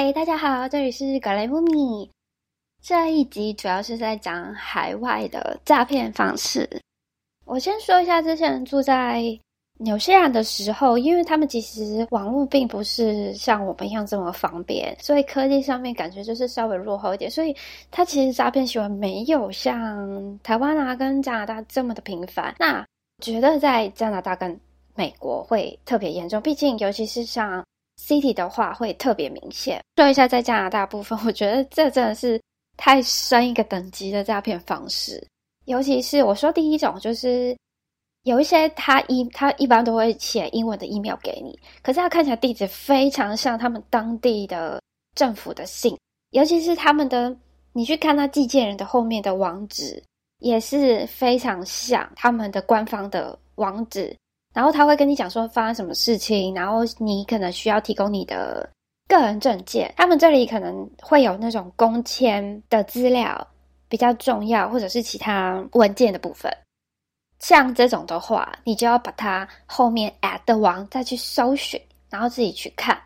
嗨，大家好，这里是格雷姆米。这一集主要是在讲海外的诈骗方式。我先说一下，之前住在纽西兰的时候，因为他们其实网络并不是像我们一样这么方便，所以科技上面感觉就是稍微落后一点，所以他其实诈骗行为没有像台湾啊跟加拿大这么的频繁。那觉得在加拿大跟美国会特别严重，毕竟尤其是像。City 的话会特别明显。说一下在加拿大部分，我觉得这真的是太深一个等级的诈骗方式。尤其是我说第一种，就是有一些他一他一般都会写英文的 email 给你，可是他看起来地址非常像他们当地的政府的信，尤其是他们的你去看他寄件人的后面的网址，也是非常像他们的官方的网址。然后他会跟你讲说发生什么事情，然后你可能需要提供你的个人证件。他们这里可能会有那种公签的资料比较重要，或者是其他文件的部分。像这种的话，你就要把它后面 at 的网再去搜寻，然后自己去看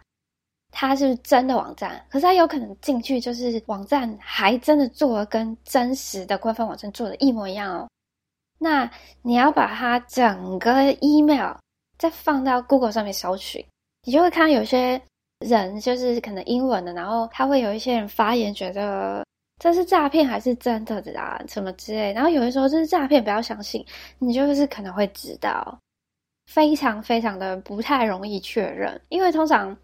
它是不是真的网站。可是它有可能进去就是网站还真的做的跟真实的官方网站做的一模一样哦。那你要把它整个 email 再放到 Google 上面搜寻，你就会看到有些人就是可能英文的，然后他会有一些人发言，觉得这是诈骗还是真的的啊，什么之类。然后有的时候这是诈骗，不要相信，你就是可能会知道，非常非常的不太容易确认，因为通常。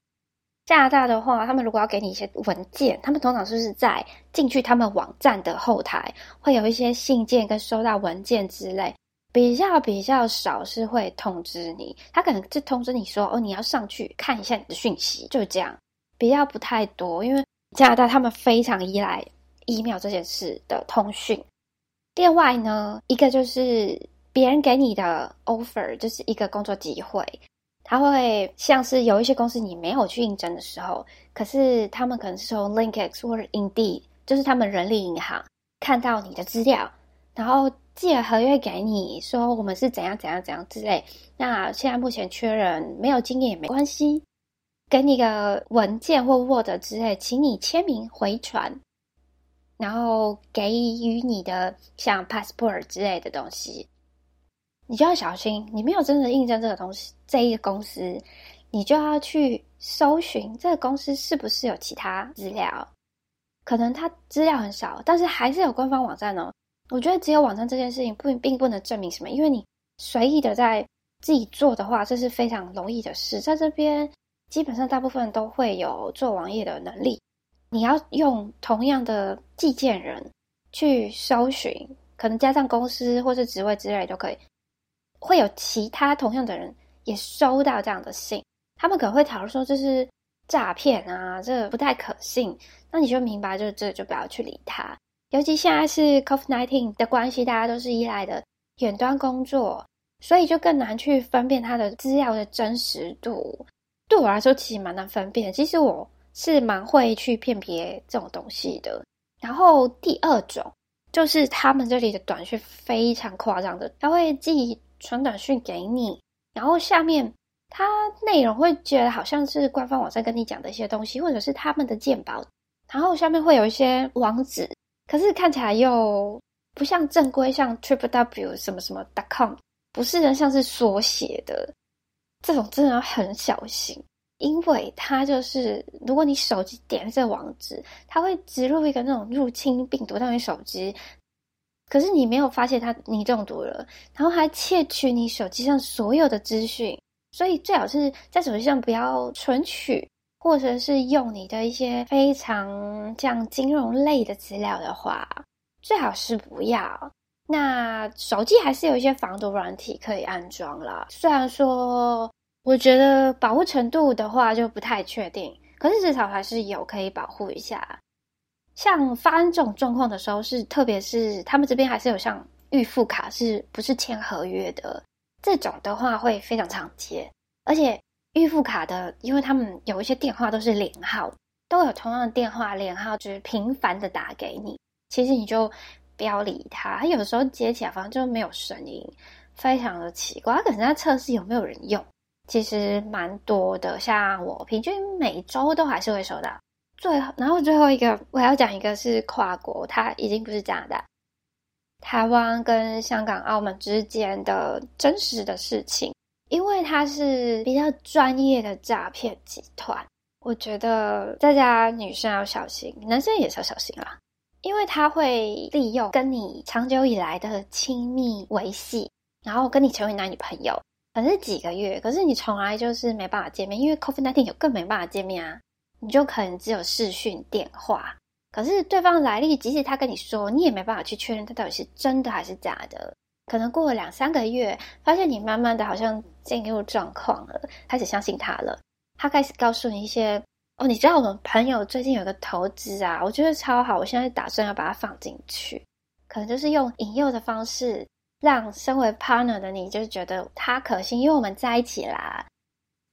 加拿大的话，他们如果要给你一些文件，他们通常就是在进去他们网站的后台，会有一些信件跟收到文件之类，比较比较少是会通知你，他可能就通知你说，哦，你要上去看一下你的讯息，就这样，比较不太多，因为加拿大他们非常依赖 email 这件事的通讯。另外呢，一个就是别人给你的 offer，就是一个工作机会。他会像是有一些公司你没有去应征的时候，可是他们可能是从 LinkedIn 或者 Indeed，就是他们人力银行看到你的资料，然后寄了合约给你，说我们是怎样怎样怎样之类。那现在目前缺人，没有经验也没关系，给你个文件或 Word 之类，请你签名回传，然后给予你的像 passport 之类的东西。你就要小心，你没有真的印证这个东西，这一个公司，你就要去搜寻这个公司是不是有其他资料。可能它资料很少，但是还是有官方网站哦。我觉得只有网站这件事情不并不能证明什么，因为你随意的在自己做的话，这是非常容易的事。在这边，基本上大部分都会有做网页的能力。你要用同样的寄件人去搜寻，可能加上公司或是职位之类都可以。会有其他同样的人也收到这样的信，他们可能会讨论说这是诈骗啊，这不太可信。那你就明白，就这就不要去理他。尤其现在是 COVID-19 的关系，大家都是依赖的远端工作，所以就更难去分辨他的资料的真实度。对我来说，其实蛮难分辨。其实我是蛮会去辨别这种东西的。然后第二种就是他们这里的短讯非常夸张的，他会寄。传短讯给你，然后下面它内容会觉得好像是官方网站跟你讲的一些东西，或者是他们的鉴宝，然后下面会有一些网址，可是看起来又不像正规，像 tripw 什么什么 dot com，不是人像是缩写的，这种真的要很小心，因为它就是如果你手机点这个网址，它会植入一个那种入侵病毒到你手机。可是你没有发现他你中毒了，然后还窃取你手机上所有的资讯，所以最好是在手机上不要存取，或者是用你的一些非常像金融类的资料的话，最好是不要。那手机还是有一些防毒软体可以安装啦，虽然说我觉得保护程度的话就不太确定，可是至少还是有可以保护一下。像发生这种状况的时候，是特别是他们这边还是有像预付卡，是不是签合约的这种的话，会非常常见。而且预付卡的，因为他们有一些电话都是连号，都有同样的电话连号，就是频繁的打给你。其实你就不要理他，他有时候接起来反正就没有声音，非常的奇怪。他可能在测试有没有人用，其实蛮多的。像我平均每周都还是会收到。最后，然后最后一个我要讲一个是跨国，它已经不是加拿大、台湾跟香港、澳门之间的真实的事情，因为它是比较专业的诈骗集团，我觉得大家女生要小心，男生也是要小心啦，因为他会利用跟你长久以来的亲密维系，然后跟你成为男女朋友，可能是几个月，可是你从来就是没办法见面，因为 COVID nineteen 有更没办法见面啊。你就可能只有视讯电话，可是对方来历，即使他跟你说，你也没办法去确认他到底是真的还是假的。可能过了两三个月，发现你慢慢的好像进入状况了，开始相信他了。他开始告诉你一些哦，你知道我们朋友最近有个投资啊，我觉得超好，我现在打算要把它放进去。可能就是用引诱的方式，让身为 partner 的你，就是觉得他可信，因为我们在一起啦。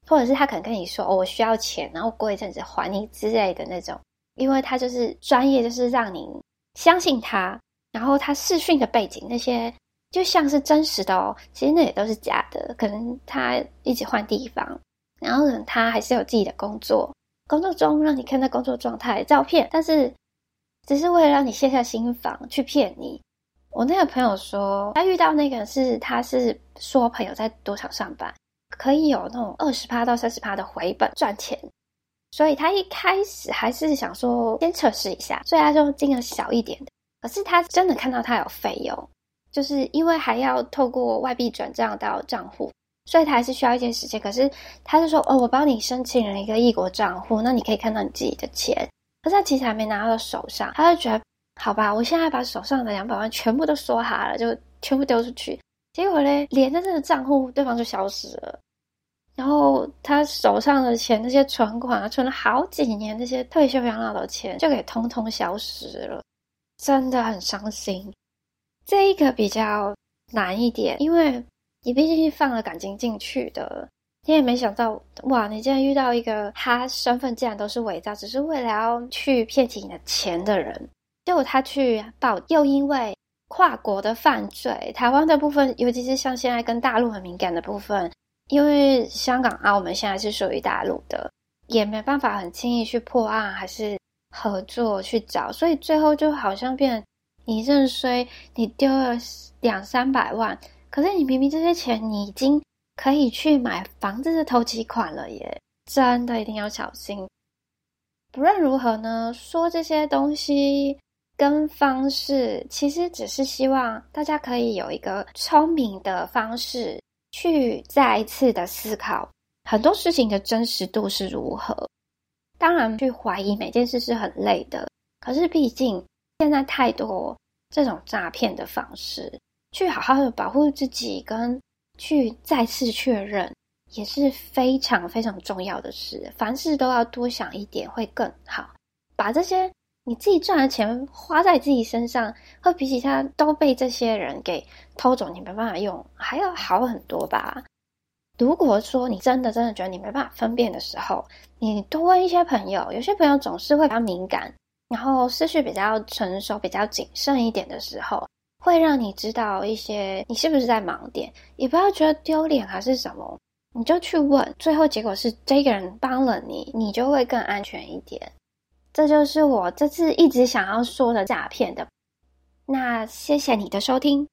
或者是他可能跟你说：“哦，我需要钱，然后过一阵子还你之类的那种。”因为他就是专业，就是让你相信他。然后他视讯的背景那些就像是真实的哦，其实那也都是假的。可能他一直换地方，然后可能他还是有自己的工作，工作中让你看他工作状态照片，但是只是为了让你卸下心防去骗你。我那个朋友说，他遇到那个是他是说朋友在赌场上班。可以有那种二十趴到三十趴的回本赚钱，所以他一开始还是想说先测试一下，所以他就金额小一点的。可是他真的看到他有费用，就是因为还要透过外币转账到账户，所以他还是需要一些时间。可是他就说：“哦，我帮你申请了一个异国账户，那你可以看到你自己的钱。”可是他其实还没拿到手上，他就觉得好吧，我现在把手上的两百万全部都梭哈了，就全部丢出去。结果嘞，连着这个账户，对方就消失了。然后他手上的钱，那些存款啊，存了好几年，那些退休养老的钱，就给通通消失了，真的很伤心。这一个比较难一点，因为你毕竟是放了感情进去的，你也没想到，哇，你竟然遇到一个他身份竟然都是伪造，只是为了要去骗取你的钱的人。结果他去报，又因为跨国的犯罪，台湾的部分，尤其是像现在跟大陆很敏感的部分。因为香港、澳门现在是属于大陆的，也没办法很轻易去破案，还是合作去找，所以最后就好像变你认衰，你丢了两三百万，可是你明明这些钱你已经可以去买房子的投期款了，耶，真的一定要小心。不论如何呢，说这些东西跟方式，其实只是希望大家可以有一个聪明的方式。去再一次的思考很多事情的真实度是如何。当然，去怀疑每件事是很累的。可是，毕竟现在太多这种诈骗的方式，去好好的保护自己，跟去再次确认，也是非常非常重要的事。凡事都要多想一点，会更好。把这些。你自己赚的钱花在自己身上，会比起他都被这些人给偷走，你没办法用，还要好很多吧？如果说你真的真的觉得你没办法分辨的时候，你多问一些朋友，有些朋友总是会比较敏感，然后思绪比较成熟、比较谨慎一点的时候，会让你知道一些你是不是在盲点，也不要觉得丢脸还是什么，你就去问，最后结果是这个人帮了你，你就会更安全一点。这就是我这次一直想要说的诈骗的。那谢谢你的收听。